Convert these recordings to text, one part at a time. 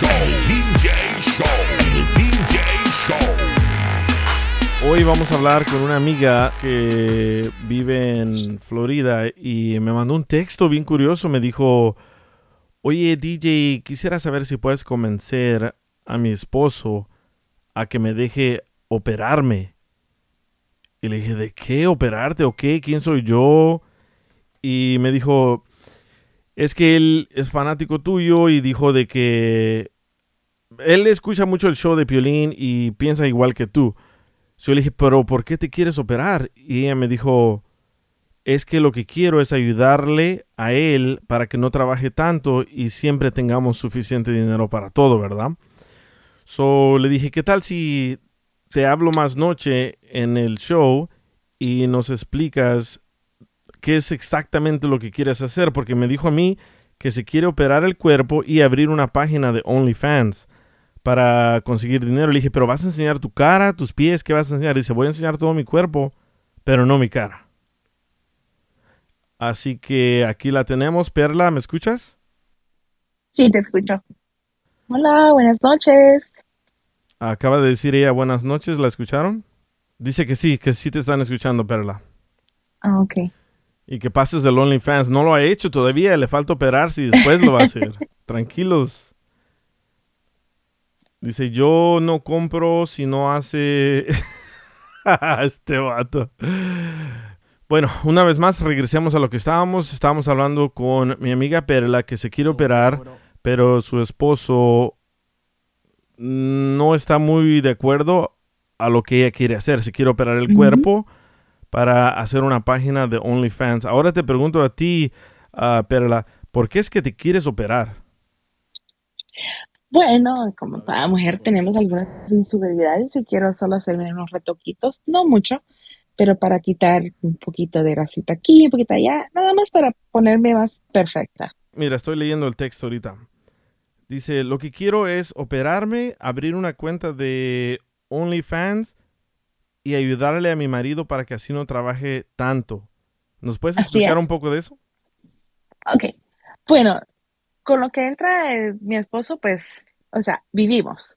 DJ Show, DJ Show. Hoy vamos a hablar con una amiga que vive en Florida y me mandó un texto bien curioso. Me dijo, oye DJ, quisiera saber si puedes convencer a mi esposo a que me deje operarme. Y le dije, ¿de qué operarte o qué? ¿Quién soy yo? Y me dijo, es que él es fanático tuyo y dijo de que él escucha mucho el show de Piolín y piensa igual que tú. Yo le dije, pero ¿por qué te quieres operar? Y ella me dijo, es que lo que quiero es ayudarle a él para que no trabaje tanto y siempre tengamos suficiente dinero para todo, ¿verdad? So le dije, ¿qué tal si te hablo más noche en el show y nos explicas qué es exactamente lo que quieres hacer? Porque me dijo a mí que se quiere operar el cuerpo y abrir una página de OnlyFans para conseguir dinero. Le dije, pero vas a enseñar tu cara, tus pies, ¿qué vas a enseñar? Dice, voy a enseñar todo mi cuerpo, pero no mi cara. Así que aquí la tenemos. Perla, ¿me escuchas? Sí, te escucho. Hola, buenas noches. Acaba de decir ella buenas noches, ¿la escucharon? Dice que sí, que sí te están escuchando, Perla. Ah, ok. Y que pases del OnlyFans. No lo ha hecho todavía, le falta operarse y después lo va a hacer. Tranquilos. Dice, yo no compro si no hace... este vato. Bueno, una vez más, regresemos a lo que estábamos. Estábamos hablando con mi amiga Perla que se quiere operar, pero su esposo no está muy de acuerdo a lo que ella quiere hacer. Se quiere operar el cuerpo para hacer una página de OnlyFans. Ahora te pregunto a ti, ah, Perla, ¿por qué es que te quieres operar? Bueno, como toda mujer tenemos algunas inseguridades y quiero solo hacerme unos retoquitos, no mucho, pero para quitar un poquito de grasita aquí, un poquito allá, nada más para ponerme más perfecta. Mira, estoy leyendo el texto ahorita. Dice, lo que quiero es operarme, abrir una cuenta de OnlyFans y ayudarle a mi marido para que así no trabaje tanto. ¿Nos puedes explicar un poco de eso? Ok, bueno, con lo que entra eh, mi esposo, pues, o sea, vivimos.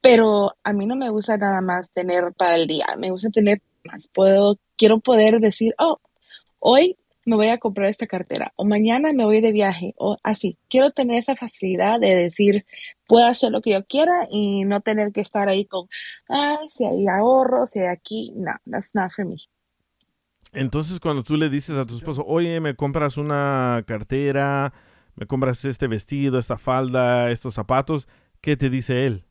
Pero a mí no me gusta nada más tener para el día, me gusta tener más. Puedo, quiero poder decir, oh, hoy me voy a comprar esta cartera, o mañana me voy de viaje, o así. Quiero tener esa facilidad de decir, puedo hacer lo que yo quiera y no tener que estar ahí con, ay, si hay ahorro, si hay aquí. No, that's not for me. Entonces, cuando tú le dices a tu esposo, oye, me compras una cartera, me compras este vestido, esta falda, estos zapatos, ¿qué te dice él?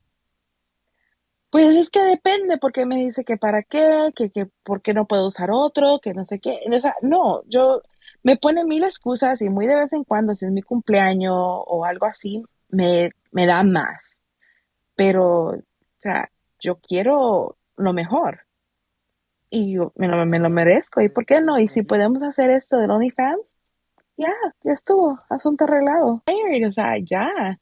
Pues es que depende, porque me dice que para qué, que, que por qué no puedo usar otro, que no sé qué. O sea, no, yo me pone mil excusas y muy de vez en cuando, si es mi cumpleaños o algo así, me, me da más. Pero, o sea, yo quiero lo mejor. Y yo me lo, me lo merezco. ¿Y por qué no? Y si podemos hacer esto del OnlyFans, ya, ya estuvo, asunto arreglado. O sea, ya.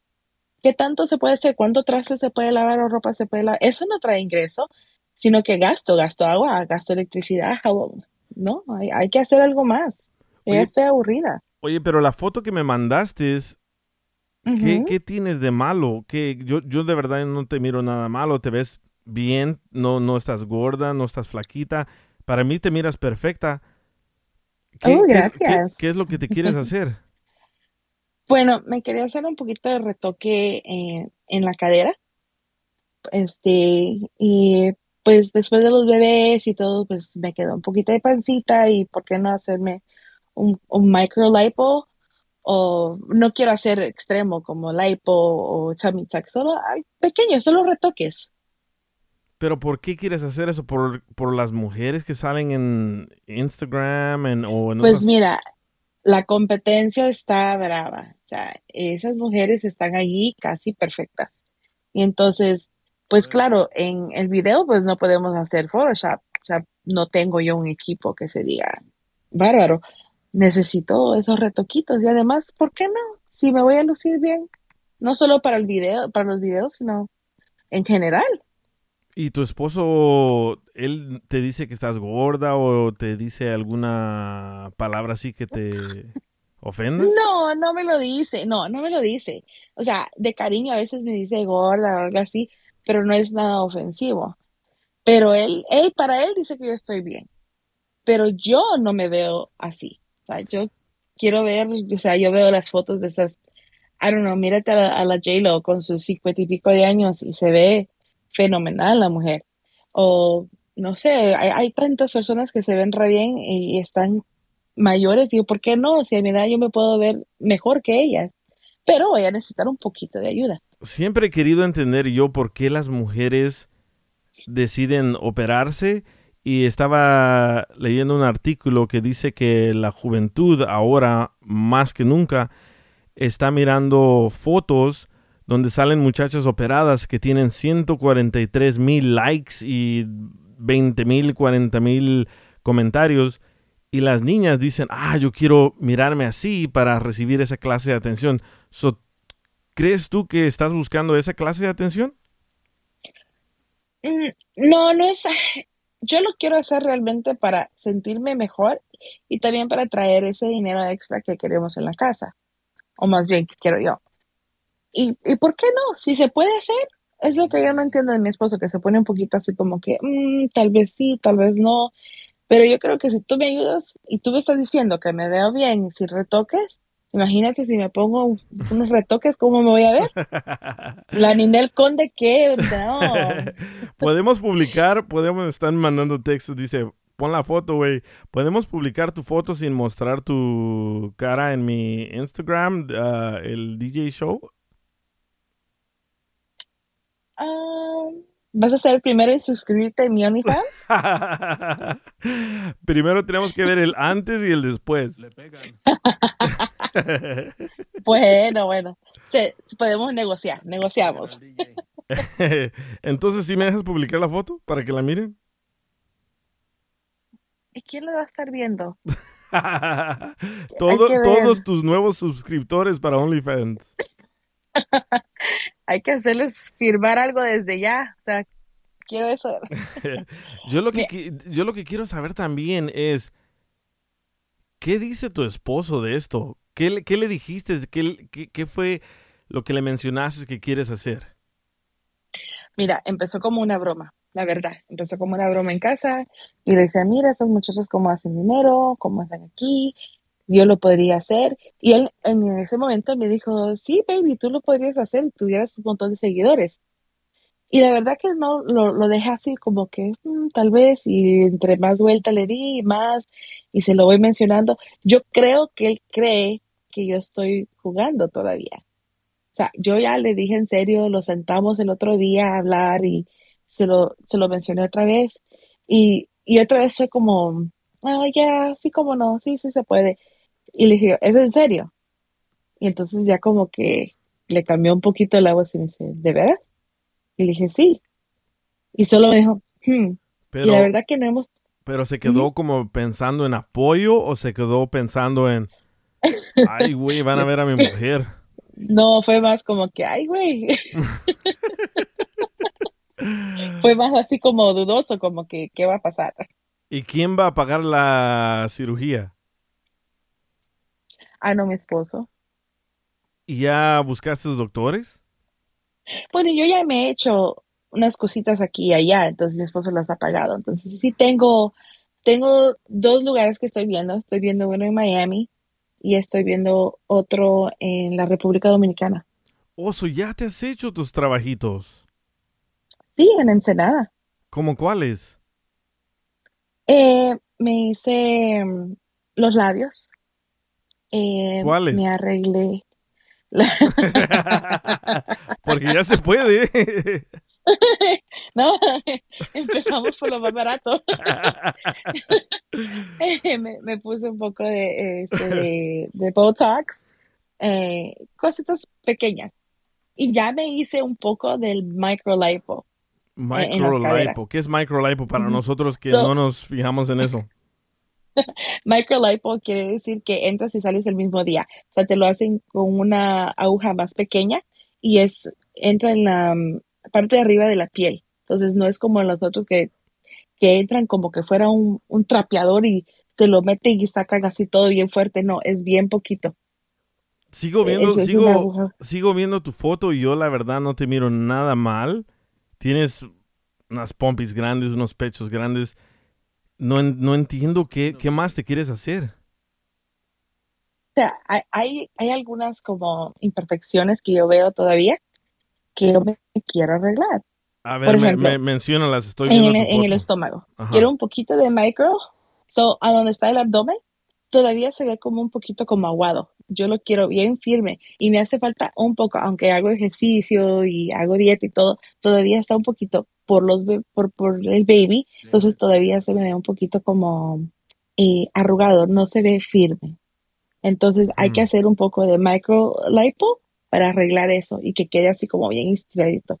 ¿Qué tanto se puede hacer? ¿Cuánto traste se puede lavar o ropa se puede lavar? Eso no trae ingreso, sino que gasto, gasto agua, gasto electricidad, jabón. No, hay, hay que hacer algo más. Ya Oye, estoy aburrida. Oye, pero la foto que me mandaste es, ¿qué, qué tienes de malo? ¿Qué, yo, yo de verdad no te miro nada malo, te ves bien, no, no estás gorda, no estás flaquita. Para mí te miras perfecta. ¿Qué, Oh, qué- gracias. qué- qué es lo que te quieres hacer? Bueno, me quería hacer un poquito de retoque eh, en la cadera. Este, y pues después de los bebés y todo, pues me quedó un poquito de pancita y por qué no hacerme un, un micro lipo o no quiero hacer extremo como lipo o tummy tuck, solo ay, pequeños, solo retoques. Pero ¿por qué quieres hacer eso? ¿Por, por las mujeres que salen en Instagram en, o en Pues otras- mira, la competencia está brava. O sea, esas mujeres están allí casi perfectas. Y entonces, pues claro, en el video pues no podemos hacer Photoshop. O sea, no tengo yo un equipo que se diga bárbaro. Necesito esos retoquitos. Y además, ¿por qué no? Si me voy a lucir bien, no solo para el video, para los videos, sino en general. ¿Y tu esposo, él te dice que estás gorda o te dice alguna palabra así que te ofenda? No, no me lo dice, no, no me lo dice. O sea, de cariño a veces me dice gorda o algo así, pero no es nada ofensivo. Pero él, él, para él dice que yo estoy bien. Pero yo no me veo así. O sea, yo quiero ver, o sea, yo veo las fotos de esas, I don't know, mírate a la, a la J-Lo con sus cincuenta y pico de años y se ve fenomenal la mujer. O, no sé, hay, hay tantas personas que se ven re bien y están mayores, digo, ¿por qué no? Si a mi edad yo me puedo ver mejor que ellas, pero voy a necesitar un poquito de ayuda. Siempre he querido entender yo por qué las mujeres deciden operarse y estaba leyendo un artículo que dice que la juventud ahora más que nunca está mirando fotos donde salen muchachas operadas que tienen 143 mil likes y 20 mil, 40 mil comentarios y las niñas dicen, ah, yo quiero mirarme así para recibir esa clase de atención. So, ¿Crees tú que estás buscando esa clase de atención? Mm, No, no es, yo lo quiero hacer realmente para sentirme mejor y también para traer ese dinero extra que queremos en la casa, o más bien que quiero yo. ¿Y, y por qué no? Si se puede hacer, es lo que yo no entiendo de mi esposo, que se pone un poquito así como que, "Mm, tal vez sí, tal vez no, pero yo creo que si tú me ayudas y tú me estás diciendo que me veo bien sin retoques, imagínate si me pongo unos retoques, ¿cómo me voy a ver? La Ninel Conde, ¿qué? No. podemos publicar, podemos estar mandando textos, dice, pon la foto, güey. Podemos publicar tu foto sin mostrar tu cara en mi Instagram, ah, el DJ Show. Ah, ¿Vas a ser el primero en suscribirte a mi OnlyFans? Primero tenemos que ver el antes y el después. Bueno, bueno. Se- podemos negociar, negociamos. Entonces, ¿sí me dejas publicar la foto para que la miren? ¿Y quién lo va a estar viendo? Todo- todos tus nuevos suscriptores para OnlyFans. Hay que hacerles firmar algo desde ya. O sea, quiero eso. Yo lo que, Mira. yo lo que quiero saber también es, ¿qué dice tu esposo de esto? ¿Qué, le- qué le dijiste? ¿Qué, qué- qué fue lo que le mencionaste que quieres hacer? Mira, empezó como una broma, la verdad. Empezó como una broma en casa y le decía, mira, estos muchachos cómo hacen dinero, cómo hacen aquí, yo lo podría hacer. Y él en ese momento me dijo, sí, baby, tú lo podrías hacer y tuvieras un montón de seguidores. Y la verdad que no, lo, lo dejé así como que "Mm, tal vez, y entre más vuelta le di, más, y se lo voy mencionando. Yo creo que él cree que yo estoy jugando todavía. O sea, yo ya le dije en serio, lo sentamos el otro día a hablar y se lo, se lo mencioné otra vez. Y, y otra vez fue como, ah, ya, sí, como no, sí, sí se puede. Y le dije, ¿es en serio? Y entonces ya como que le cambió un poquito la voz y me dice, ¿de veras? Y le dije, sí. Y solo me dijo, hmm. Y la Pero, verdad que no hemos, pero se quedó como pensando en apoyo o se quedó pensando en, ay, güey, van a ver a mi mujer. no, fue más como que, ay, güey. Fue más así como dudoso, como que, ¿qué va a pasar? ¿Y quién va a pagar la cirugía? Ah, no, mi esposo. ¿Y ya buscaste doctores? Bueno, yo ya me he hecho unas cositas aquí y allá, entonces mi esposo las ha pagado. Entonces sí tengo, tengo dos lugares que estoy viendo. Estoy viendo uno en Miami y estoy viendo otro en la República Dominicana. Oso, ya te has hecho tus trabajitos. Sí, en Ensenada. ¿Cómo cuáles? Eh, me hice mm, los labios. Eh, ¿Cuáles? Me arreglé. Porque ya se puede. no, empezamos por lo más barato. me, me puse un poco de, este, de, de Botox, eh, cositas pequeñas. Y ya me hice un poco del microlipo. las Microlipo. caderas. ¿Qué es microlipo para nosotros que So- no nos fijamos en eso? Microlipo quiere decir que entras y sales el mismo día. O sea, te lo hacen con una aguja más pequeña y es entra en la mm, parte de arriba de la piel. Entonces no es como los otros que, que entran como que fuera un, un trapeador y te lo meten y sacan así todo bien fuerte. No, es bien poquito. Sigo viendo, Es- es una sigo, aguja. sigo viendo tu foto y yo la verdad no te miro nada mal. Tienes unas pompis grandes, unos pechos grandes. No, no entiendo qué, qué más te quieres hacer. O sea, hay, hay, algunas como imperfecciones que yo veo todavía que yo me quiero arreglar. A ver, Por me, ejemplo, me- menciónalas, estoy en viendo tu en el estómago. Ajá. Quiero un poquito de micro. So, a donde está el abdomen, todavía se ve como un poquito como aguado. Yo lo quiero bien firme y me hace falta un poco, aunque hago ejercicio y hago dieta y todo, todavía está un poquito por los por, por el baby, entonces todavía se me ve un poquito como eh, arrugado, no se ve firme. Entonces hay que Mm. hacer un poco de micro lipo para arreglar eso y que quede así como bien estiradito.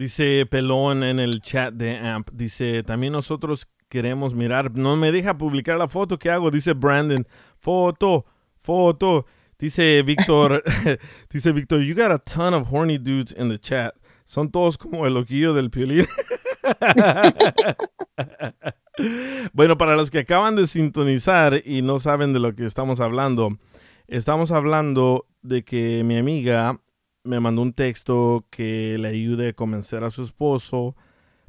Dice Pelón en el chat de AMP. Dice, también nosotros queremos mirar. No me deja publicar la foto que hago. Dice Brandon. Foto, foto. Dice Víctor. dice Víctor, you got a ton of horny dudes in the chat. Son todos como el loquillo del piolín. bueno, para los que acaban de sintonizar y no saben de lo que estamos hablando, estamos hablando de que mi amiga me mandó un texto que le ayude a convencer a su esposo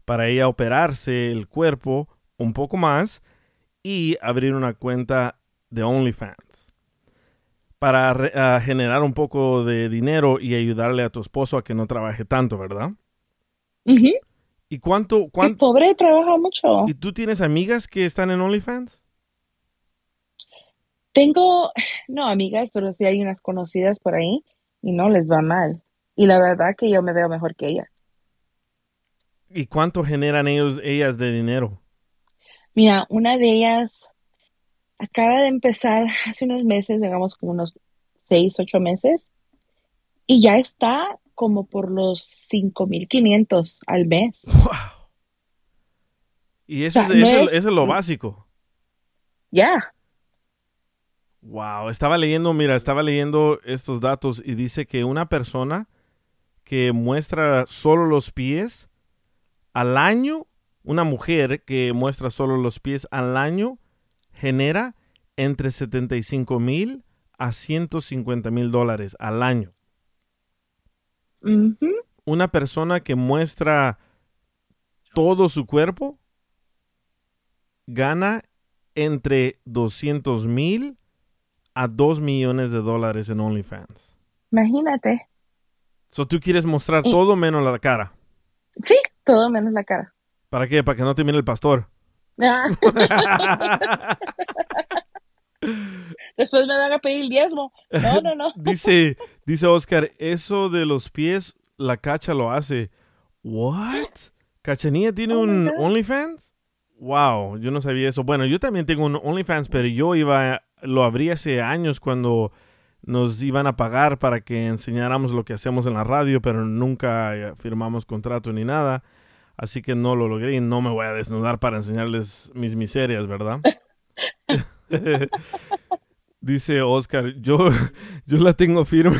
para ella operarse el cuerpo un poco más y abrir una cuenta de OnlyFans para re- a generar un poco de dinero y ayudarle a tu esposo a que no trabaje tanto, ¿verdad? ¿Y cuánto, El cuánto pobre trabaja mucho. ¿Y tú tienes amigas que están en OnlyFans? Tengo, no amigas, pero sí hay unas conocidas por ahí y no les va mal. Y la verdad que yo me veo mejor que ellas. ¿Y cuánto generan ellos, ellas de dinero? Mira, una de ellas acaba de empezar hace unos meses, digamos como unos seis, ocho meses, y ya está como por los 5.500 al mes. ¡Wow! Y eso, O sea, es, no es- eso es lo básico. Ya, Wow, estaba leyendo, mira, estaba leyendo estos datos y dice que una persona que muestra solo los pies al año, una mujer que muestra solo los pies al año, genera entre 75 mil a 150 mil dólares al año. Una persona que muestra todo su cuerpo gana entre 200 mil a 2 millones de dólares en OnlyFans. imagínate. So, tú quieres mostrar Y- todo menos la cara. Sí, todo menos la cara. ¿Para qué? Para que no te mire el pastor. Ah, después me van a pedir el diezmo. No, no, no. Dice, dice Oscar, eso de los pies, la cacha lo hace. ¿What? ¿Cachanilla tiene Oh un. OnlyFans? Wow, yo no sabía eso. Bueno, yo también tengo un OnlyFans, pero yo iba, lo abrí hace años cuando nos iban a pagar para que enseñáramos lo que hacemos en la radio, pero nunca eh, firmamos contrato ni nada. Así que no lo logré y no me voy a desnudar para enseñarles mis miserias, ¿verdad? Dice Oscar, yo, yo la tengo firme.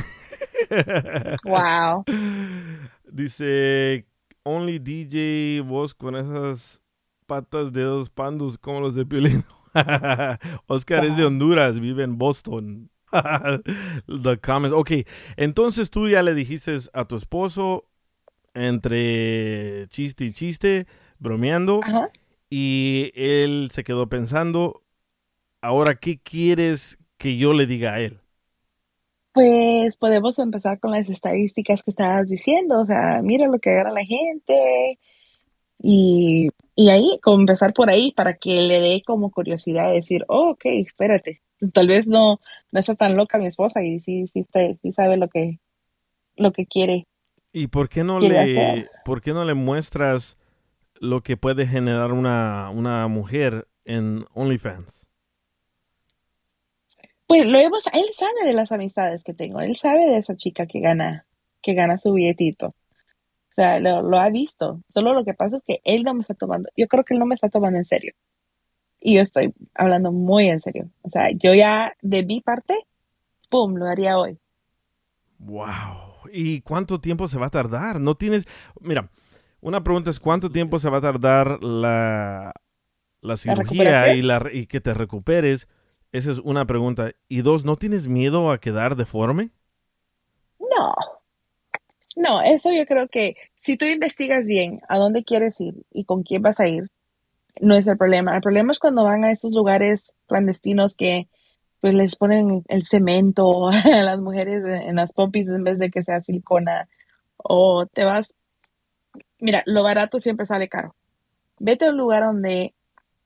Wow. Dice, only DJ vos con esas patas de dos pandos como los de Piolín. Oscar es de Honduras, vive en Boston. The comments. Ok, entonces tú ya le dijiste a tu esposo entre chiste y chiste, bromeando, Ajá. y él se quedó pensando, ahora, ¿qué quieres que yo le diga a él? Pues podemos empezar con las estadísticas que estabas diciendo, o sea, mira lo que agarra la gente y, y ahí, como empezar por ahí para que le dé como curiosidad de decir, oh, ok, espérate, tal vez no, no está tan loca mi esposa y sí, sí, sí sabe lo que, lo que quiere. ¿Y por qué no le, hacer. por qué no le muestras lo que puede generar una, una mujer en OnlyFans? Pues lo hemos, él sabe de las amistades que tengo, él sabe de esa chica que gana, que gana su billetito. O sea, lo, lo ha visto. Solo lo que pasa es que él no me está tomando, yo creo que él no me está tomando en serio. Y yo estoy hablando muy en serio. O sea, yo ya de mi parte, pum, lo haría hoy. Wow. ¿Y cuánto tiempo se va a tardar? No tienes, mira, una pregunta es cuánto tiempo se va a tardar la, la cirugía y, la, y que te recuperes. Esa es una pregunta. Y dos, ¿no tienes miedo a quedar deforme? No, no, eso yo creo que si tú investigas bien a dónde quieres ir y con quién vas a ir, no es el problema. El problema es cuando van a esos lugares clandestinos que pues les ponen el cemento a las mujeres en las pompis en vez de que sea silicona o te vas, mira, lo barato siempre sale caro. Vete a un lugar donde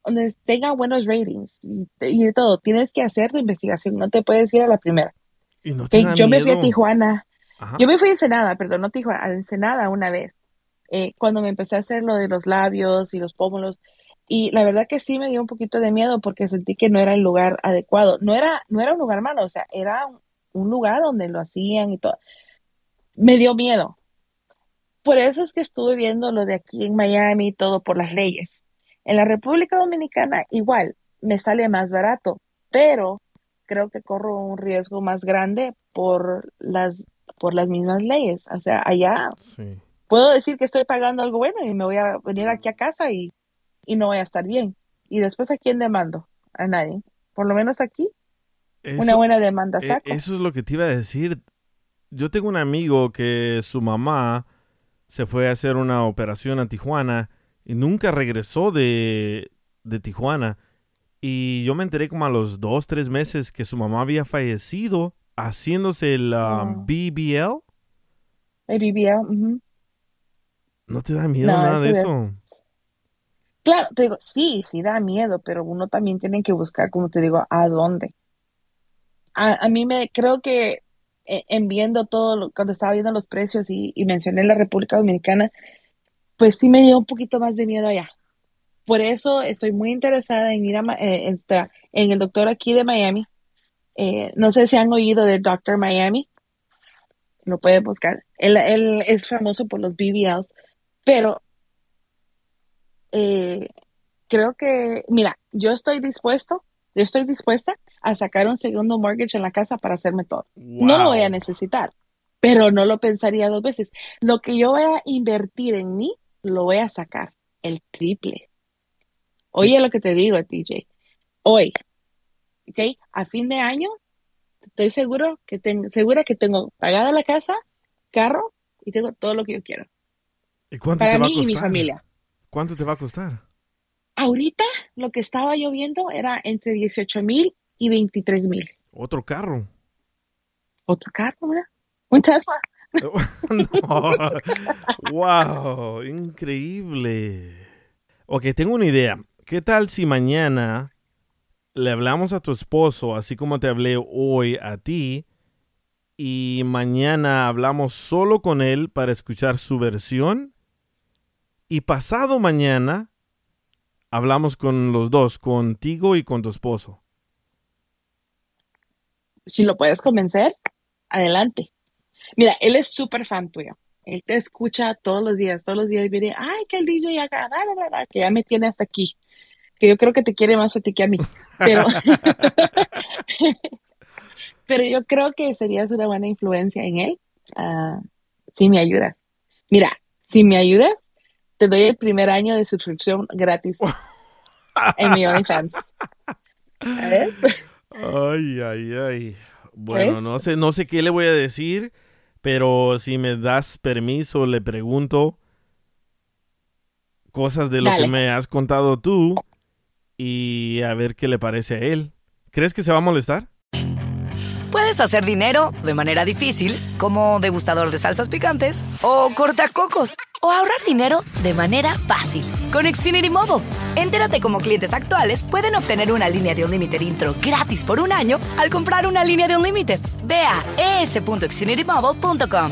donde tenga buenos ratings y, y de todo. Tienes que hacer tu investigación, no te puedes ir a la primera. ¿Y no te Ey, da yo me fui a? Tijuana. Ajá. Yo me fui a Ensenada, perdón, no Tijuana, a Ensenada una vez, eh, cuando me empecé a hacer lo de los labios y los pómulos, y la verdad que sí me dio un poquito de miedo porque sentí que no era el lugar adecuado. No era, no era un lugar malo, o sea, era un, un lugar donde lo hacían y todo. Me dio miedo. Por eso es que estuve viendo lo de aquí en Miami y todo por las leyes. En la República Dominicana igual me sale más barato, pero creo que corro un riesgo más grande por las por las mismas leyes. O sea, allá Sí. puedo decir que estoy pagando algo bueno y me voy a venir aquí a casa y, y no voy a estar bien. Y después a quién demando? A nadie. Por lo menos aquí, una Eso- buena demanda Eh, saco. eso es lo que te iba a decir. Yo tengo un amigo que su mamá se fue a hacer una operación a Tijuana y nunca regresó de, de Tijuana. Y yo me enteré como a los dos, tres meses que su mamá había fallecido haciéndose el um, Oh. BBL. El BBL. ¿No te da miedo No, nada de eso? Claro, te digo, sí, sí da miedo, pero uno también tiene que buscar, como te digo, a dónde. A, a mí me, creo que eh, en viendo todo, lo- cuando estaba viendo los precios y, y mencioné la República Dominicana, pues sí me dio un poquito más de miedo allá. Por eso estoy muy interesada en ir a, eh, esta- en el doctor aquí de Miami. Eh, no sé si han oído del Doctor Miami. Lo pueden buscar. Él, él es famoso por los BBLs, pero eh, creo que, mira, yo estoy dispuesto, yo estoy dispuesta a sacar un segundo mortgage en la casa para hacerme todo. No lo voy a necesitar, pero no lo pensaría dos veces. Lo que yo voy a invertir en mí, lo voy a sacar el triple. Oye lo que te digo, TJ. Hoy, ¿ok? A fin de año, estoy seguro que tengo, segura que tengo pagada la casa, carro y tengo todo lo que yo quiero. ¿Y cuánto Para te va a mí y mi costar? familia. ¿Cuánto te va a costar? Ahorita lo que estaba yo viendo era entre 18 mil y 23 mil. Otro carro. Otro carro, ¿verdad? Un Tesla. No. Wow, increíble. Ok, tengo una idea. ¿Qué tal si mañana le hablamos a tu esposo, así como te hablé hoy a ti, y mañana hablamos solo con él para escuchar su versión, y pasado mañana hablamos con los dos, contigo y con tu esposo. Si lo puedes convencer, adelante. Mira, él es súper fan tuyo. Él te escucha todos los días, todos los días viene, ay, que el DJ que ya me tiene hasta aquí. Que yo creo que te quiere más a ti que a mí. Pero, pero yo creo que serías una buena influencia en él ah, si me ayudas. Mira, si me ayudas, te doy el primer año de suscripción gratis en mi OnlyFans. ¿Sabes? Ay, ay, ay. Bueno, ¿Eh? no sé, no sé qué le voy a decir, pero si me das permiso, le pregunto cosas de lo Dale. que me has contado tú y a ver qué le parece a él. ¿Crees que se va a molestar? Puedes hacer dinero de manera difícil, como degustador de salsas picantes, o cortacocos, o ahorrar dinero de manera fácil con Xfinity Mobile. Entérate cómo clientes actuales pueden obtener una línea de un límite intro gratis por un año al comprar una línea de un límite. Ve a es.xfinitymobile.com.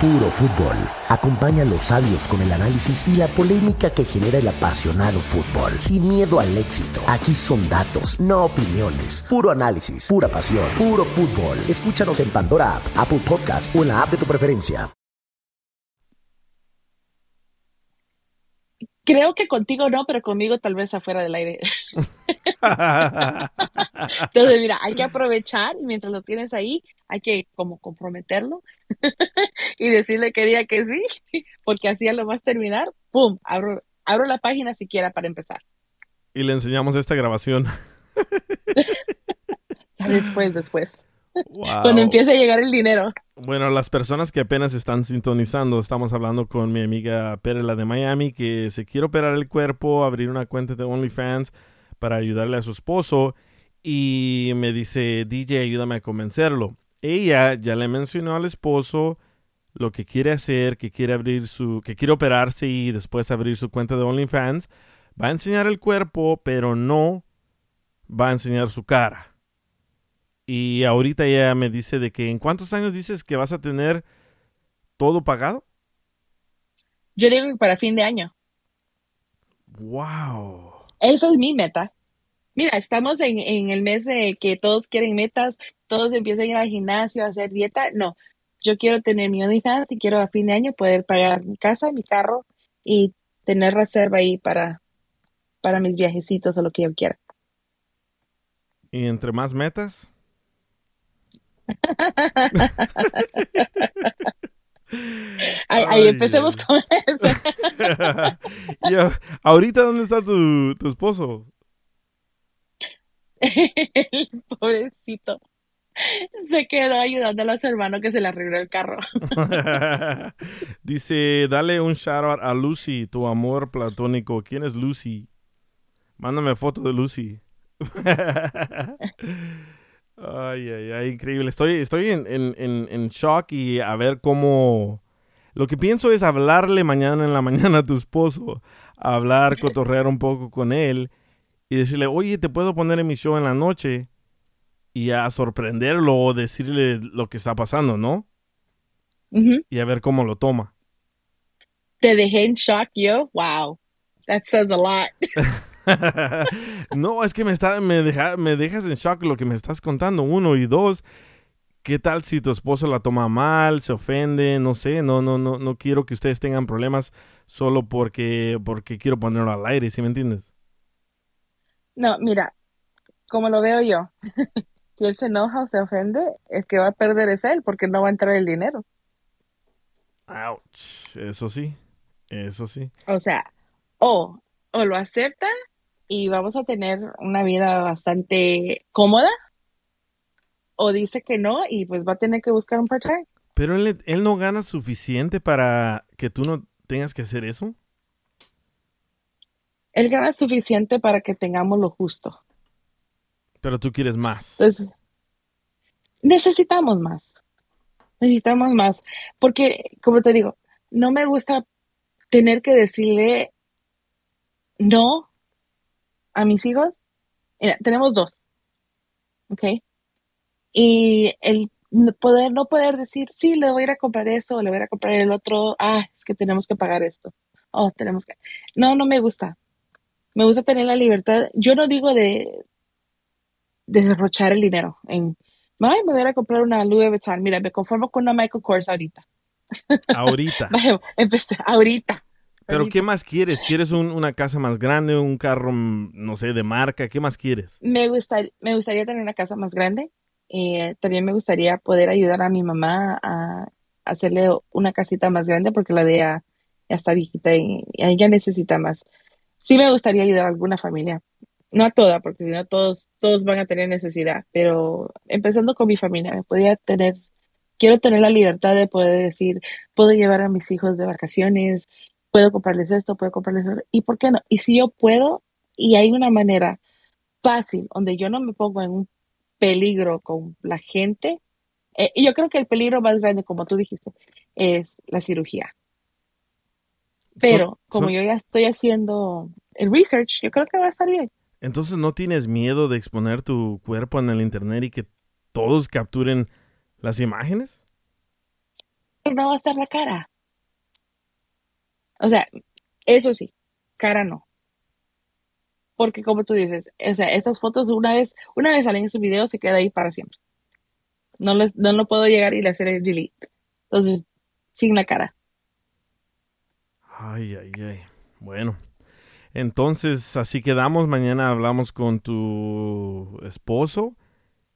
Puro fútbol. Acompaña a los sabios con el análisis y la polémica que genera el apasionado fútbol. Sin miedo al éxito. Aquí son datos, no opiniones. Puro análisis, pura pasión, puro fútbol. Escúchanos en Pandora App, Apple Podcast o en la app de tu preferencia. Creo que contigo no, pero conmigo tal vez afuera del aire. Entonces, mira, hay que aprovechar y mientras lo tienes ahí, hay que como comprometerlo y decirle que diga que sí, porque así a lo más terminar, ¡pum! Abro, abro la página siquiera para empezar. y le enseñamos esta grabación. Después, después. Wow. Cuando empiece a llegar el dinero. Bueno, las personas que apenas están sintonizando, estamos hablando con mi amiga Perla de Miami, que se quiere operar el cuerpo, abrir una cuenta de OnlyFans para ayudarle a su esposo. Y me dice, DJ, ayúdame a convencerlo. Ella ya le mencionó al esposo lo que quiere hacer, que quiere abrir su, que quiere operarse y después abrir su cuenta de OnlyFans. Va a enseñar el cuerpo, pero no va a enseñar su cara. Y ahorita ella me dice de que en cuántos años dices que vas a tener todo pagado. Yo digo que para fin de año. Wow. Esa es mi meta. Mira, estamos en, en el mes de que todos quieren metas, todos empiezan a ir al gimnasio, a hacer dieta. No, yo quiero tener mi OnlyFans y quiero a fin de año poder pagar mi casa, mi carro y tener reserva ahí para, para mis viajecitos o lo que yo quiera. Y entre más metas. Ahí Ay, empecemos ay. con eso. Y a- ahorita dónde está tu, tu esposo? El pobrecito se quedó ayudándole a su hermano que se le arregló el carro. Dice, dale un shout out a Lucy, tu amor platónico. ¿Quién es Lucy? Mándame foto de Lucy. Ay, ay, ay, increíble. Estoy, estoy en, en, shock y a ver cómo... Lo que pienso es hablarle mañana en la mañana a tu esposo, hablar, cotorrear un poco con él y decirle, oye, te puedo poner en mi show en la noche y a sorprenderlo o decirle lo que está pasando, ¿no? Y a ver cómo lo toma. Te dejé en shock yo. Wow. That says a lot. no, es que me, está, me, deja- me dejas en shock lo que me estás contando. Uno y dos, ¿qué tal si tu esposo la toma mal, se ofende? No sé, no, no, no, no quiero que ustedes tengan problemas solo porque, porque quiero ponerlo al aire, ¿sí me entiendes? No, mira, como lo veo yo, si él se enoja o se ofende, el que va a perder es él porque no va a entrar el dinero. Ouch, eso sí, eso sí. O sea, o, o lo acepta y vamos a tener una vida bastante cómoda, o dice que no y pues va a tener que buscar un part-time. Pero él, él no gana suficiente para que tú no tengas que hacer eso. Él gana suficiente para que tengamos lo justo. Pero tú quieres más. Entonces, necesitamos más. Necesitamos más. Porque, como te digo, no me gusta tener que decirle no a mis hijos. Mira, tenemos dos. ¿Ok? Y el poder, no poder decir, sí, le voy a ir a comprar esto, o le voy a comprar el otro, ah, es que tenemos que pagar esto. Oh, tenemos que. No, no me gusta. Me gusta tener la libertad. Yo no digo de, de derrochar el dinero en, ay, me voy a comprar una Louis Vuitton. Mira, me conformo con una Michael Kors ahorita. Ahorita. Vaya, Empecé, ahorita. Pero ahorita. ¿qué más quieres? ¿Quieres un- una casa más grande, un carro, mm, no sé, de marca? ¿Qué más quieres? Me gustaría, me gustaría tener una casa más grande. Eh, también me gustaría poder ayudar a mi mamá a hacerle una casita más grande porque la de ella ya está viejita y, y ella necesita más. Sí me gustaría ayudar a alguna familia. No a toda, porque si no todos, todos van a tener necesidad. Pero empezando con mi familia, me podría tener, quiero tener la libertad de poder decir, puedo llevar a mis hijos de vacaciones, puedo comprarles esto, puedo comprarles eso. ¿Y por qué no? Y si yo puedo, y hay una manera fácil donde yo no me pongo en un peligro con la gente, eh, y yo creo que el peligro más grande, como tú dijiste, es la cirugía. Pero So- como so- yo ya estoy haciendo el research, yo creo que va a estar bien. Entonces, ¿no tienes miedo de exponer tu cuerpo en el internet y que todos capturen las imágenes? Pero no va a estar la cara. O sea, eso sí, cara no. Porque como tú dices, o sea, estas fotos una vez, una vez salen en su video, se queda ahí para siempre. No lo, no lo puedo llegar y le hacer el delete. Entonces, sin la cara. Ay, ay, ay. Bueno. Entonces, así quedamos. Mañana hablamos con tu esposo.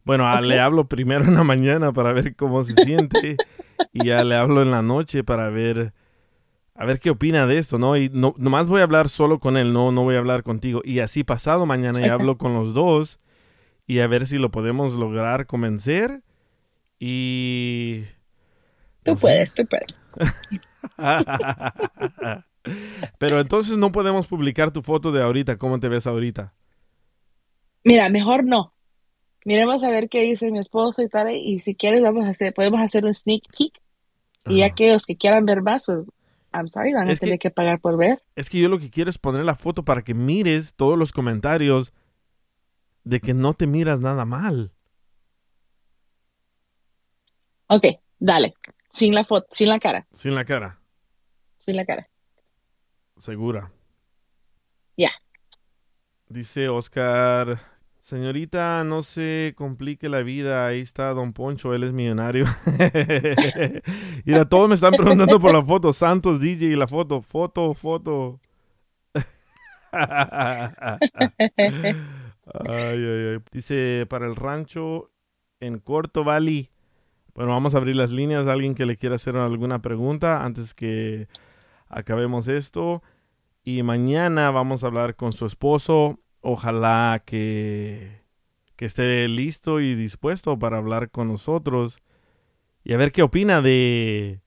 Bueno, ah, le hablo primero en la mañana para ver cómo se siente. y ya le hablo en la noche para ver a ver qué opina de esto, ¿no? Y no, nomás voy a hablar solo con él, no, no voy a hablar contigo. Y así pasado mañana ya hablo con los dos y a ver si lo podemos lograr convencer. Y... Tú no sé. puedes, tú puedes. Pero entonces no podemos publicar tu foto de ahorita, ¿cómo te ves ahorita? Mira, mejor no. Miremos a ver qué dice mi esposo y tal. Y si quieres, vamos a hacer, podemos hacer un sneak peek. Y ya Ajá. aquellos que quieran ver más, pues, I'm sorry, van a Es que- tener que pagar por ver. Es que yo lo que quiero es poner la foto para que mires todos los comentarios de que no te miras nada mal. Ok, dale. Sin la foto, sin la cara, Sin la cara, sin la cara. segura. Ya. Dice Oscar, señorita, no se complique la vida, ahí está Don Poncho, él es millonario. Mira, todos me están preguntando por la foto, Santos DJ y la foto, foto, foto. Ay, ay, ay. Dice, para el rancho en Corto Valley. Bueno, vamos a abrir las líneas. Alguien que le quiera hacer alguna pregunta antes que acabemos esto. Y mañana vamos a hablar con su esposo. Ojalá que, que esté listo y dispuesto para hablar con nosotros. Y a ver qué opina de,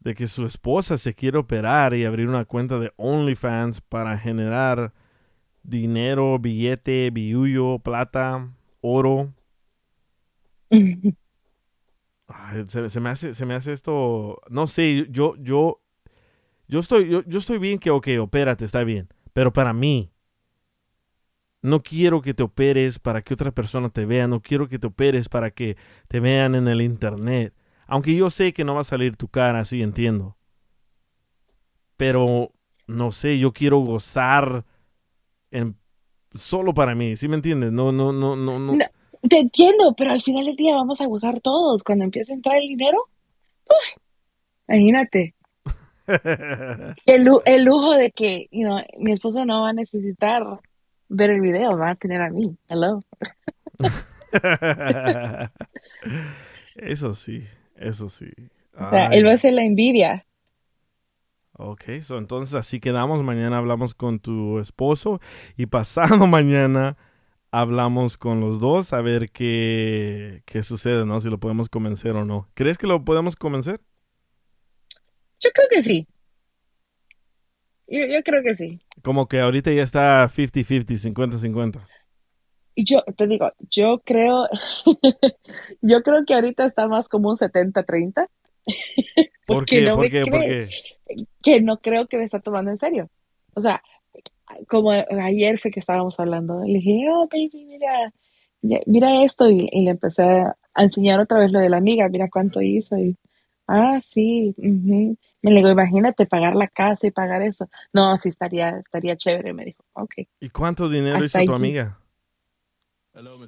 de que su esposa se quiere operar y abrir una cuenta de OnlyFans para generar dinero, billete, billuyo, plata, oro. Se, me hace, se me hace esto, no sé, yo, yo, yo estoy, yo, yo estoy bien que, ok, opérate, está bien, pero para mí, no quiero que te operes para que otra persona te vea, no quiero que te operes para que te vean en el internet, aunque yo sé que no va a salir tu cara, sí, entiendo, pero, no sé, yo quiero gozar en, solo para mí, ¿sí me entiendes? No, no, no, no. No. Te entiendo, pero al final del día vamos a gozar todos. Cuando empiece a entrar el dinero, ¡uy! imagínate. El, el lujo de que you know, mi esposo no va a necesitar ver el video, va a tener a mí. Hello. eso sí, eso sí. O sea, él va a ser la envidia. Ok, so entonces así quedamos. Mañana hablamos con tu esposo y pasado mañana hablamos con los dos a ver qué, qué sucede, ¿no? Si lo podemos convencer o no. ¿Crees que lo podemos convencer? Yo creo que sí. yo, yo creo que sí. Como que ahorita ya está 50-50, 50-50. Y yo te digo, yo creo, yo creo que ahorita está más como un 70-30. ¿Por Porque qué? no ¿Por qué? que no creo que me está tomando en serio. O sea, como ayer fue que estábamos hablando, le dije, oh, baby, mira, mira esto, y, y le empecé a enseñar otra vez lo de la amiga, mira cuánto hizo, y, ah, sí, ujú. Me le digo, imagínate pagar la casa y pagar eso. No, sí, estaría, estaría chévere, me dijo, ok. ¿Y cuánto dinero Hasta hizo tu amiga?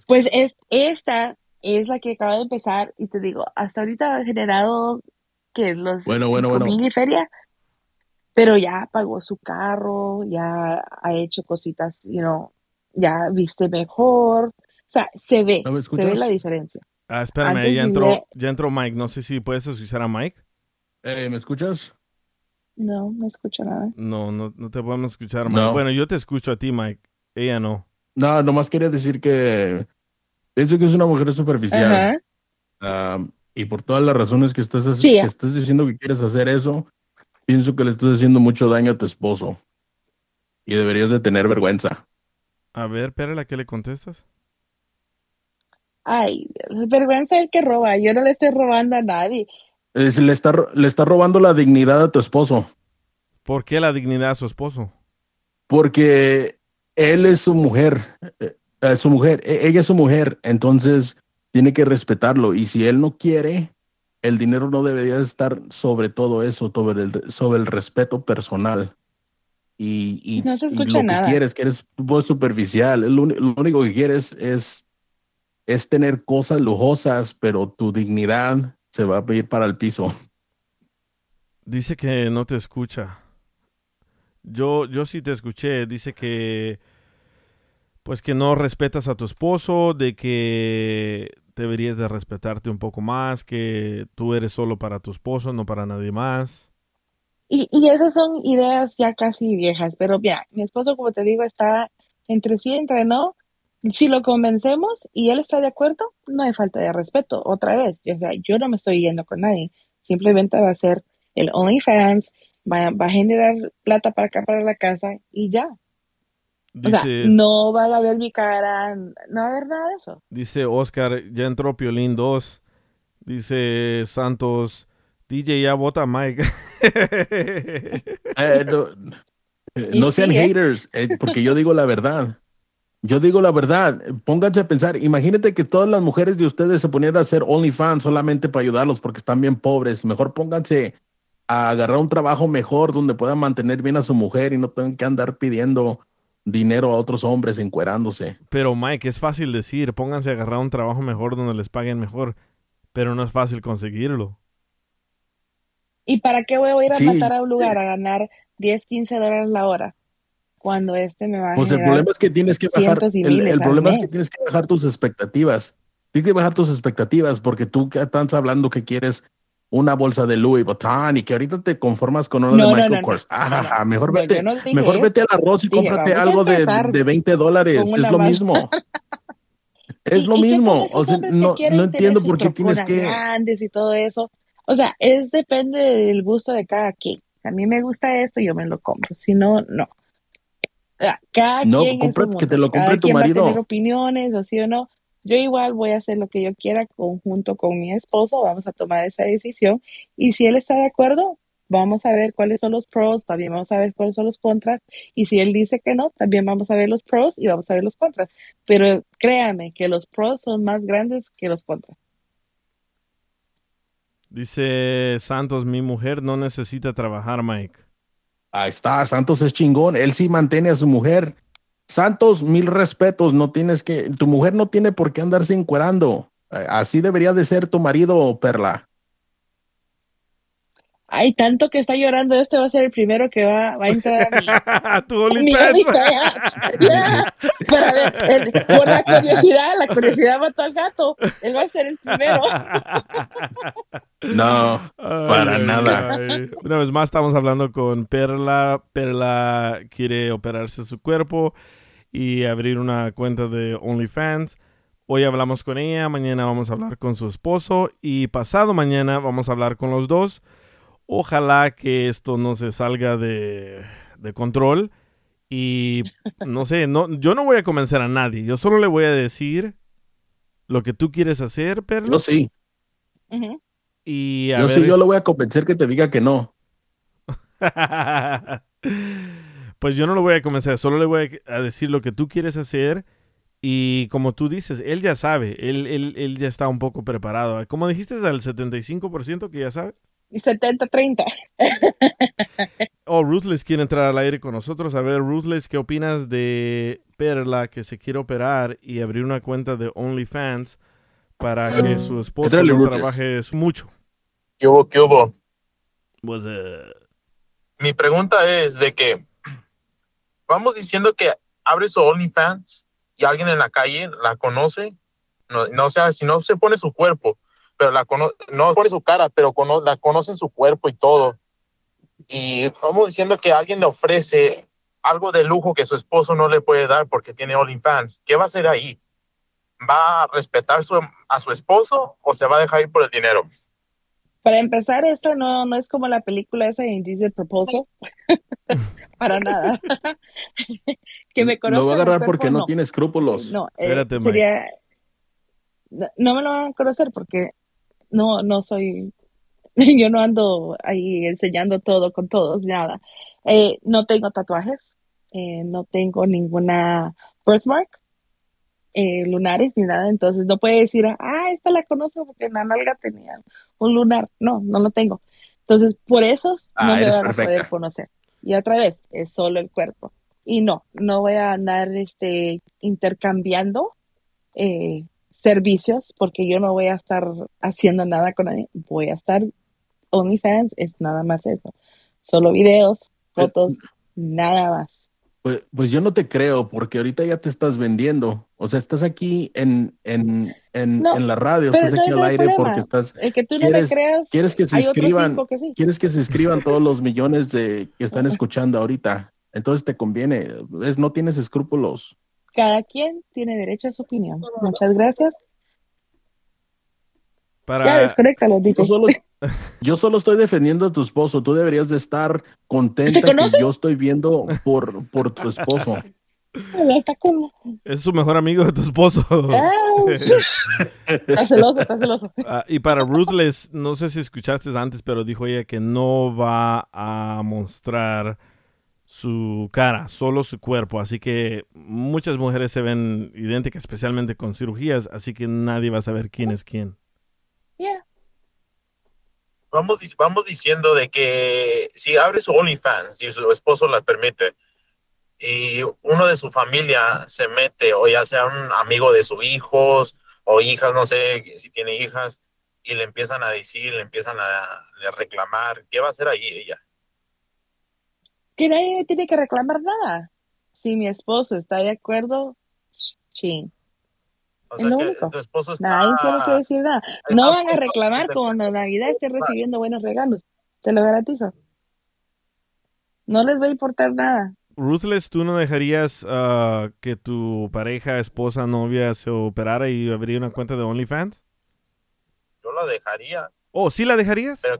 Pues es, esta es la que acaba de empezar, y te digo, hasta ahorita ha generado, que los Bueno, bueno, bueno. mil y feria, pero ya pagó su carro, ya ha hecho cositas, you know, ya viste mejor, o sea, se ve, ¿No me se ve la diferencia. Ah, espérame, Antes ya entró, ya entró Mike. No sé si puedes escuchar a Mike. Eh, ¿Me escuchas? No, no escucho nada. No, no, no te podemos escuchar, Mike. No. Bueno, yo te escucho a ti, Mike. Ella no. No, nomás quería decir que pienso que es una mujer superficial. Ah, y por todas las razones que estás, Sí. que estás diciendo que quieres hacer eso, pienso que le estás haciendo mucho daño a tu esposo. Y deberías de tener vergüenza. A ver, Perla, ¿qué le contestas? Ay, Dios, vergüenza el que roba, yo no le estoy robando a nadie. Es- le, está, le está robando la dignidad a tu esposo. ¿Por qué la dignidad a su esposo? Porque él es su mujer. eh, eh, su mujer. e- Ella es su mujer. Entonces tiene que respetarlo. Y si él no quiere, el dinero no debería estar sobre todo eso, sobre el, sobre el respeto personal. Y, y- No se y escucha lo que nada. quieres, que eres vos superficial. Lo, lo único que quieres es, es tener cosas lujosas, pero tu dignidad se va a ir para el piso. Dice que no te escucha. Yo, yo sí te escuché. Dice que, pues que no respetas a tu esposo, de que deberías de respetarte un poco más, que tú eres solo para tu esposo, no para nadie más. Y, y esas son ideas ya casi viejas, pero mira, mi esposo, como te digo, está entre sí entre no. Si lo convencemos y él está de acuerdo, no hay falta de respeto. Otra vez, o sea, yo no me estoy yendo con nadie. Simplemente va a ser el OnlyFans, va, va a generar plata para acá, para la casa y ya. O sea, Dice, no va a ver mi cara, no va a haber nada de eso. dice Oscar, ya entró Piolín 2. Dice Santos, DJ ya vota Mike. Eh, no, eh, sean sí, haters, eh, porque yo digo la verdad. Yo digo la verdad. Pónganse a pensar. Imagínate que todas las mujeres de ustedes se ponieran a hacer OnlyFans solamente para ayudarlos porque están bien pobres. Mejor pónganse a agarrar un trabajo mejor donde puedan mantener bien a su mujer y no tengan que andar pidiendo dinero a otros hombres encuerándose. Pero Mike, es fácil decir, pónganse a agarrar un trabajo mejor donde les paguen mejor, pero no es fácil conseguirlo. ¿Y para qué voy a ir a Sí. matar a un lugar a ganar 10, 15 dólares la hora? Cuando este me va a Pues el problema es que tienes que bajar, el, el problema es que tienes que bajar tus expectativas. Tienes que bajar tus expectativas porque tú que estás hablando que quieres una bolsa de Louis Vuitton y que ahorita te conformas con una No, de Michael no, no, Kors. Ah, mejor vete, mejor vete al arroz y Dije, cómprate algo de, de 20 dólares. Es lo mismo. Es ¿Y- lo mismo. O sea, no, no entiendo por qué tienes que... grandes y todo eso. O sea, es depende del gusto de cada quien. Si a mí me gusta esto, yo me lo compro. Si no, no. Cada No, quien un que te lo compre Cada tu quien va a marido. tener opiniones, o sí o no. Yo igual voy a hacer lo que yo quiera conjunto con mi esposo. Vamos a tomar esa decisión. Y si él está de acuerdo, vamos a ver cuáles son los pros, también vamos a ver cuáles son los contras. Y si él dice que no, también vamos a ver los pros y vamos a ver los contras. Pero créame que los pros son más grandes que los contras. Dice Santos, mi mujer no necesita trabajar, Mike. Ahí está, Santos es chingón. Él sí mantiene a su mujer. Santos, mil respetos. No tienes que, tu mujer no tiene por qué andarse encuerando. Eh, Así debería de ser tu marido, Perla. Hay tanto que está llorando, este va a ser el primero que va, va a entrar a mi, tu a mi. Para ver, el- por la curiosidad, la curiosidad mató al gato. Él va a ser el primero. No, para nada. ay. Una vez más estamos hablando con Perla. Perla quiere operarse su cuerpo y abrir una cuenta de OnlyFans. Hoy hablamos con ella, mañana vamos a hablar con su esposo y pasado mañana vamos a hablar con los dos. Ojalá que esto no se salga de, de control. Y no sé, no, yo no voy a convencer a nadie. Yo solo le voy a decir lo que tú quieres hacer, Perla. Yo sí. Y a Yo ver, sí, yo lo voy a convencer que te diga que no. pues yo no lo voy a convencer, solo le voy a a decir lo que tú quieres hacer. Y como tú dices, él ya sabe, él, él, él ya está un poco preparado. Como dijiste, al 75% que ya sabe. Y 70-30. Oh, Ruthless quiere entrar al aire con nosotros. A ver, Ruthless, ¿qué opinas de Perla que se quiere operar y abrir una cuenta de OnlyFans para que su esposo Entrale, no trabaje mucho? ¿Qué hubo? ¿Qué hubo? Pues, eh, Mi pregunta es de que vamos diciendo que abre su OnlyFans y alguien en la calle la conoce, no, no sea, si no se pone su cuerpo, pero la cono- no pone su cara, pero cono- la conocen su cuerpo y todo. Y vamos diciendo que alguien le ofrece algo de lujo que su esposo no le puede dar porque tiene OnlyFans. ¿Qué va a hacer ahí? ¿Va a respetar su- a su esposo o se va a dejar ir por el dinero? Para empezar, esto no, no es como la película esa de Indecent Proposal. Para nada. que me Lo va a agarrar porque no, tiene escrúpulos. No, eh, Espérate, sería... No, no me lo van a conocer porque no, no soy... Yo no ando ahí enseñando todo con todos, nada. Eh, no tengo tatuajes, eh, no tengo ninguna birthmark, eh, lunares ni nada, entonces no puede decir, ah, esta la conozco porque en la nalga tenía un lunar. No, no lo tengo. Entonces, por eso Ah, no me van a poder conocer. Y otra vez, es solo el cuerpo. Y no, no voy a andar este, intercambiando eh, servicios porque yo no voy a estar haciendo nada con nadie. Voy a estar OnlyFans, es nada más eso. Solo videos, fotos, nada más. Pues, pues yo no te creo, porque ahorita ya te estás vendiendo. O sea, estás aquí en, en, en, No, en la radio, estás aquí al aire problema. porque estás. El que tú no me ¿Quieres- creas, Quieres que se inscriban, cinco que sí. quieres que se inscriban todos los millones de que están escuchando ahorita. Entonces te conviene, es, no tienes escrúpulos. Cada quien tiene derecho a su opinión. Muchas gracias. Ya para, desconéctalo, Yo DJ. solo, yo solo estoy defendiendo a tu esposo. Tú deberías de estar contenta ¿Se que yo estoy viendo por, por tu esposo. Ya es su mejor amigo de tu esposo. Está celoso, está celoso. Ah, y para Ruthless, no sé si escuchaste antes, pero dijo ella que no va a mostrar su cara, solo su cuerpo. Así que muchas mujeres se ven idénticas, especialmente con cirugías, así que nadie va a saber quién es quién. Yeah. vamos, vamos diciendo de que si abre su OnlyFans, si su esposo la permite, y uno de su familia se mete, o ya sea un amigo de sus hijos o hijas, no sé si tiene hijas, y le empiezan a decir, le empiezan a, a reclamar, ¿qué va a hacer ahí ella? Que nadie me tiene que reclamar nada. Si mi esposo está de acuerdo, ching. O Es lo que único. tu esposo está... Nadie tiene que decir nada. está No van a reclamar de- cuando Navidad estén recibiendo buenos regalos. Te lo garantizo. No les va a importar nada. Ruthless, ¿tú no dejarías ah, que tu pareja, esposa, novia se operara y abriera una cuenta de OnlyFans? Yo la dejaría. ¿Oh, sí la dejarías? Pero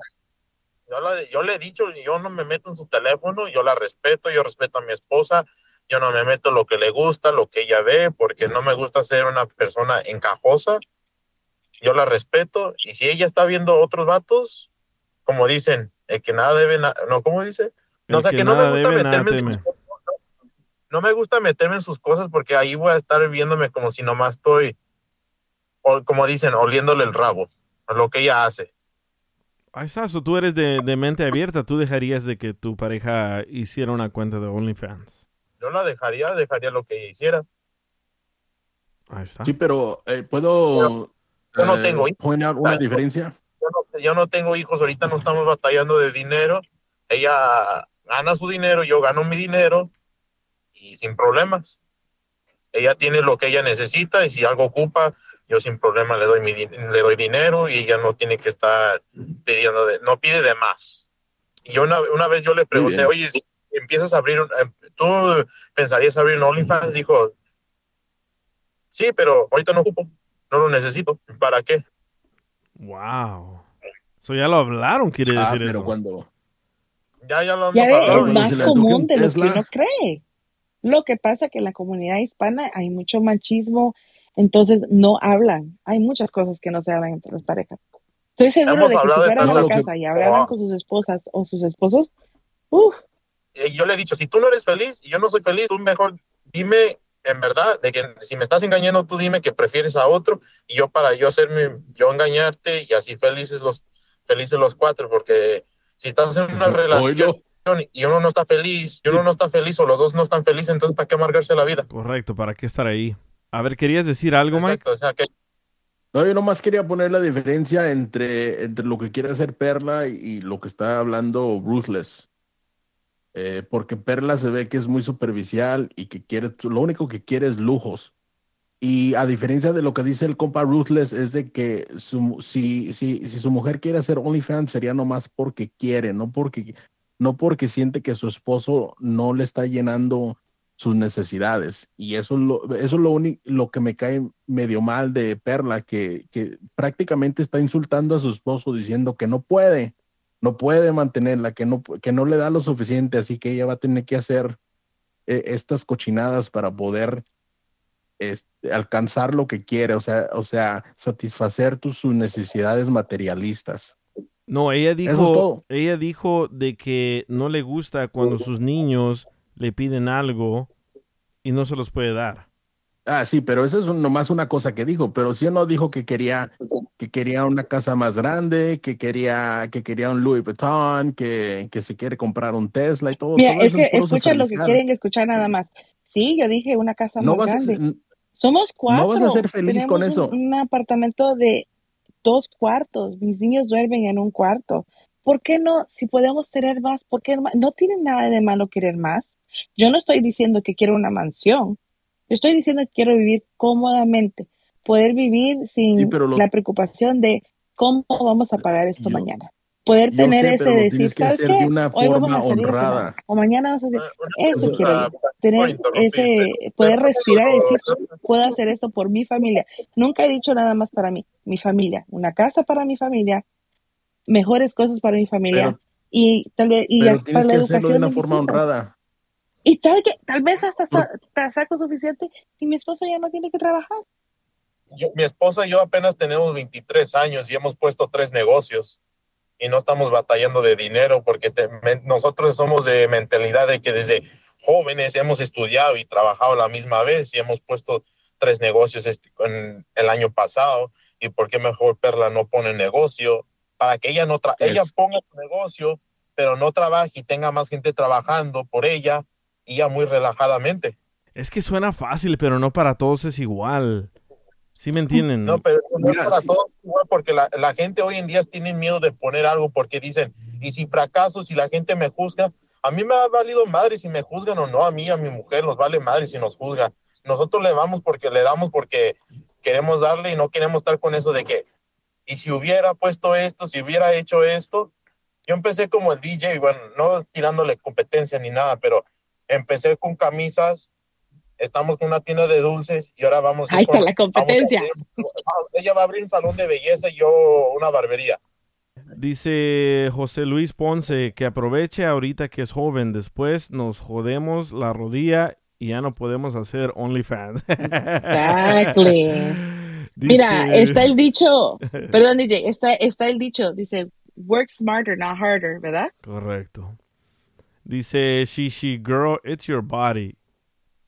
yo, la- yo le he dicho, yo no me meto en su teléfono, yo la respeto, yo respeto a mi esposa, yo no me meto lo que le gusta, lo que ella ve, porque no me gusta ser una persona encajosa. Yo la respeto y si ella está viendo otros vatos, como dicen, el que nada debe, na- no, ¿cómo dice? No, o sea, que que, no me gusta nada meterme en sus no me gusta meterme en sus cosas porque ahí voy a estar viéndome como si nomás estoy, o como dicen, oliéndole el rabo a lo que ella hace. Ahí está, so tú eres de, de mente abierta. ¿Tú dejarías de que tu pareja hiciera una cuenta de OnlyFans? Yo la dejaría, dejaría lo que ella hiciera. Ahí está. Sí, pero eh, puedo yo no eh, tengo hijos. una Claro. diferencia. Yo no, yo no tengo hijos, ahorita no estamos batallando de dinero. Ella gana su dinero, yo gano mi dinero y sin problemas. Ella tiene lo que ella necesita y si algo ocupa, yo sin problema le doy, mi, le doy dinero y ella no tiene que estar pidiendo, de, no pide de más. Y yo una, una vez yo le pregunté, oye, si empiezas a abrir, un- em, ¿tú pensarías abrir un OnlyFans? Dijo, sí, pero ahorita no ocupo, no lo necesito. ¿Para qué? Wow. So ya lo hablaron, quiere Ah, decir pero eso. cuando Ya, ya lo hemos Ya hablado. es más común de lo que uno cree. Lo que pasa que en la comunidad hispana hay mucho machismo, entonces no hablan. Hay muchas cosas que no se hablan entre las parejas. Estoy seguro Hemos de que si fueran a la que- casa y hablaran Oh. con sus esposas o sus esposos, uff, Eh, yo le he dicho, si tú no eres feliz y yo no soy feliz, tú mejor dime en verdad de que si me estás engañando, tú dime que prefieres a otro y yo para yo hacerme, yo engañarte y así felices los, felices los cuatro, porque si estás en una relación y uno no está feliz, y uno no está feliz o los dos no están felices, entonces ¿para qué amargarse la vida? Correcto, ¿para qué estar ahí? A ver, ¿querías decir algo, Mike? Exacto, o sea, que No, yo nomás quería poner la diferencia entre, entre lo que quiere hacer Perla y, y lo que está hablando Ruthless. Eh, porque Perla se ve que es muy superficial y que quiere, lo único que quiere es lujos. Y a diferencia de lo que dice el compa Ruthless, es de que su, si, si, si su mujer quiere hacer OnlyFans sería nomás porque quiere, no porque, no porque siente que su esposo no le está llenando sus necesidades. Y eso es lo, eso es lo, único, lo que me cae medio mal de Perla, que, que prácticamente está insultando a su esposo diciendo que no puede, no puede mantenerla, que no, que no le da lo suficiente, así que ella va a tener que hacer eh, estas cochinadas para poder este, alcanzar lo que quiere, o sea, o sea, satisfacer tus, sus necesidades materialistas. No, ella dijo, ella dijo de que no le gusta cuando sus niños le piden algo y no se los puede dar. Ah, sí, pero eso es un- nomás una cosa que dijo, pero sí o no dijo que quería, que quería una casa más grande, que quería, que quería un Louis Vuitton, que, que se quiere comprar un Tesla y todo. mira, todo es eso que puro escuchan lo que quieren escuchar nada más. Sí, yo dije una casa No más vas, a, grande. ser- Somos cuatro. no vas a ser feliz con Tenemos eso. Un, un apartamento de dos cuartos. Mis niños duermen en un cuarto. ¿Por qué no? Si podemos tener más, ¿por qué no? No tiene nada de malo querer más. Yo no estoy diciendo que quiero una mansión. Yo estoy diciendo que quiero vivir cómodamente, poder vivir sin Sí, pero lo- la preocupación de cómo vamos a pagar esto Yo- mañana. Poder yo tener sé, ese pero decir, tienes que ¿sabes hacer qué? de una Hoy vamos forma a salir a honrada. o mañana vamos a hacer. Eso Una- quiero tener ese, pero- poder pero- respirar y decir, puedo hacer esto por mi familia. Nunca he dicho nada más para mí, mi familia, una casa para mi familia, mejores cosas para mi familia Pero- y tal vez y Pero hasta tienes la que hacerlo de educación una de mis forma hijos. honrada. Y tal, que, tal vez hasta hasta saco suficiente y mi esposo ya no tiene que trabajar. yo- mi esposa y yo apenas tenemos 23 años y hemos puesto tres negocios y no estamos batallando de dinero porque te- me- nosotros somos de mentalidad de que desde jóvenes hemos estudiado y trabajado la misma vez y hemos puesto tres negocios este, en el año pasado y por qué mejor Perla no pone negocio para que ella no tra- Es- ella ponga su negocio pero no trabaje y tenga más gente trabajando por ella y ya muy relajadamente. Es que suena fácil, pero no para todos es igual. ¿Sí me entienden? No, pero no Mira, es para sí. todos igual, porque la, la gente hoy en día tiene miedo de poner algo porque dicen, y si fracaso, si la gente me juzga, a mí me ha valido madre si me juzgan o no, a mí, a mi mujer, nos vale madre si nos juzga. Nosotros le damos porque le damos porque queremos darle y no queremos estar con eso de que, y si hubiera puesto esto, si hubiera hecho esto, yo empecé como el DJ, bueno, no tirándole competencia ni nada, pero empecé con camisas, estamos con una tienda de dulces y ahora vamos a ir Ahí está con- la vamos competencia. abrir- vamos, ella va a abrir un salón de belleza y yo una barbería. Dice José Luis Ponce que aproveche ahorita que es joven, después nos jodemos la rodilla y ya no podemos hacer OnlyFans. Exactly. Dice- Mira, está el dicho, perdón DJ, está, está el dicho, dice, work smarter, not harder, ¿verdad? Correcto. Dice Shishi Girl, it's your body.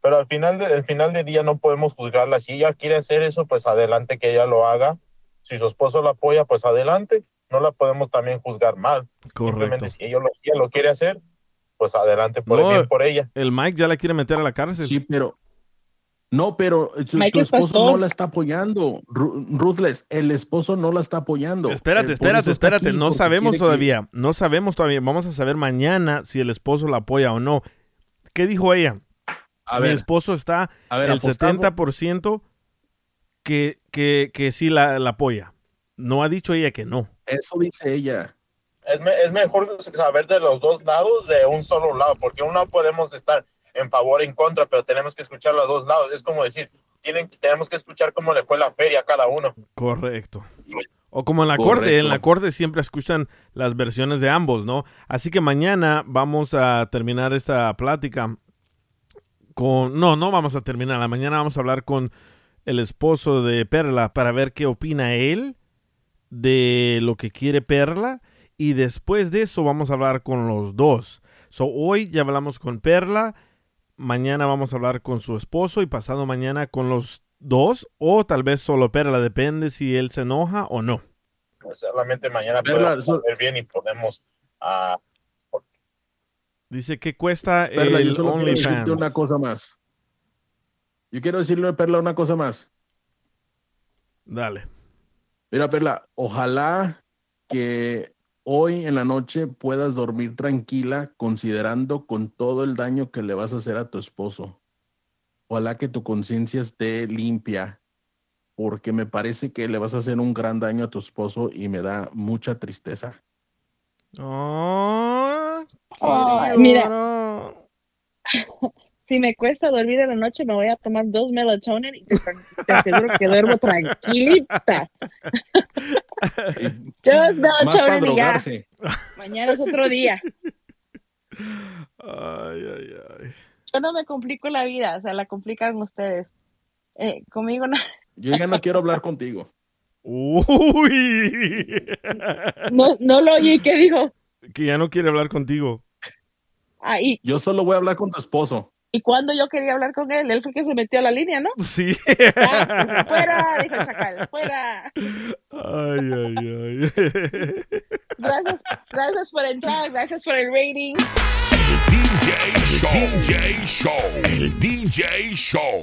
Pero al final, de, al final del día no podemos juzgarla. Si ella quiere hacer eso, pues adelante que ella lo haga. Si su esposo la apoya, pues adelante. No la podemos también juzgar mal. Correcto. Simplemente si ella lo, ella lo quiere hacer, pues adelante, por, No, bien por ella. El Mike ya la quiere meter a la cárcel. Sí, pero no, pero tu, esposo no la está apoyando. Ru- Ruthless, el esposo no la está apoyando. Espérate, espérate, espérate. No sabemos que- todavía. No sabemos todavía. Vamos a saber mañana si el esposo la apoya o no. ¿Qué dijo ella? A Mi ver, esposo está a ver, el apostamos. 70% que, que, que sí la, la apoya. No ha dicho ella que no. Eso dice ella. Es, me- es mejor saber de los dos lados de un solo lado, porque uno podemos estar en favor o en contra, pero tenemos que escuchar los dos lados. Es como decir, tienen, tenemos que escuchar cómo le fue la feria a cada uno. Correcto. O como en la corte, en la corte siempre escuchan las versiones de ambos, ¿no? Así que mañana vamos a terminar esta plática con... No, no vamos a terminar. Mañana vamos a hablar con el esposo de Perla para ver qué opina él de lo que quiere Perla. Y después de eso vamos a hablar con los dos. So, hoy ya hablamos con Perla. Mañana vamos a hablar con su esposo y pasado mañana con los dos. O tal vez solo Perla. Depende si él se enoja o no. Pues solamente mañana podemos eso- ver bien y podemos ah, Dice que cuesta Perla, yo el solo quiero decirte OnlyFans. una cosa más. Yo quiero decirle a Perla una cosa más. Dale. Mira, Perla, ojalá que hoy en la noche puedas dormir tranquila considerando con todo el daño que le vas a hacer a tu esposo. Ojalá que tu conciencia esté limpia, porque me parece que le vas a hacer un gran daño a tu esposo y me da mucha tristeza. Oh, Ay, mira, si me cuesta dormir en la noche, me voy a tomar dos melatonin y te, te aseguro que duermo tranquilita. Dos Más para melatonin y ya. Mañana es otro día. Ay, ay, ay. Yo no me complico la vida, o sea, la complican ustedes. Eh, conmigo no, Yo ya no quiero hablar contigo. Uy. no, no lo oí. ¿Qué dijo? que ya no quiere hablar contigo. Ah, y, Yo solo voy a hablar con tu esposo. Y cuando yo quería hablar con él, él fue que se metió a la línea, ¿no? Sí. Ya, fuera, dijo el chacal, fuera. Ay, ay, ay. Gracias, gracias por entrar, gracias por el rating. DJ Show. DJ Show. El DJ Show.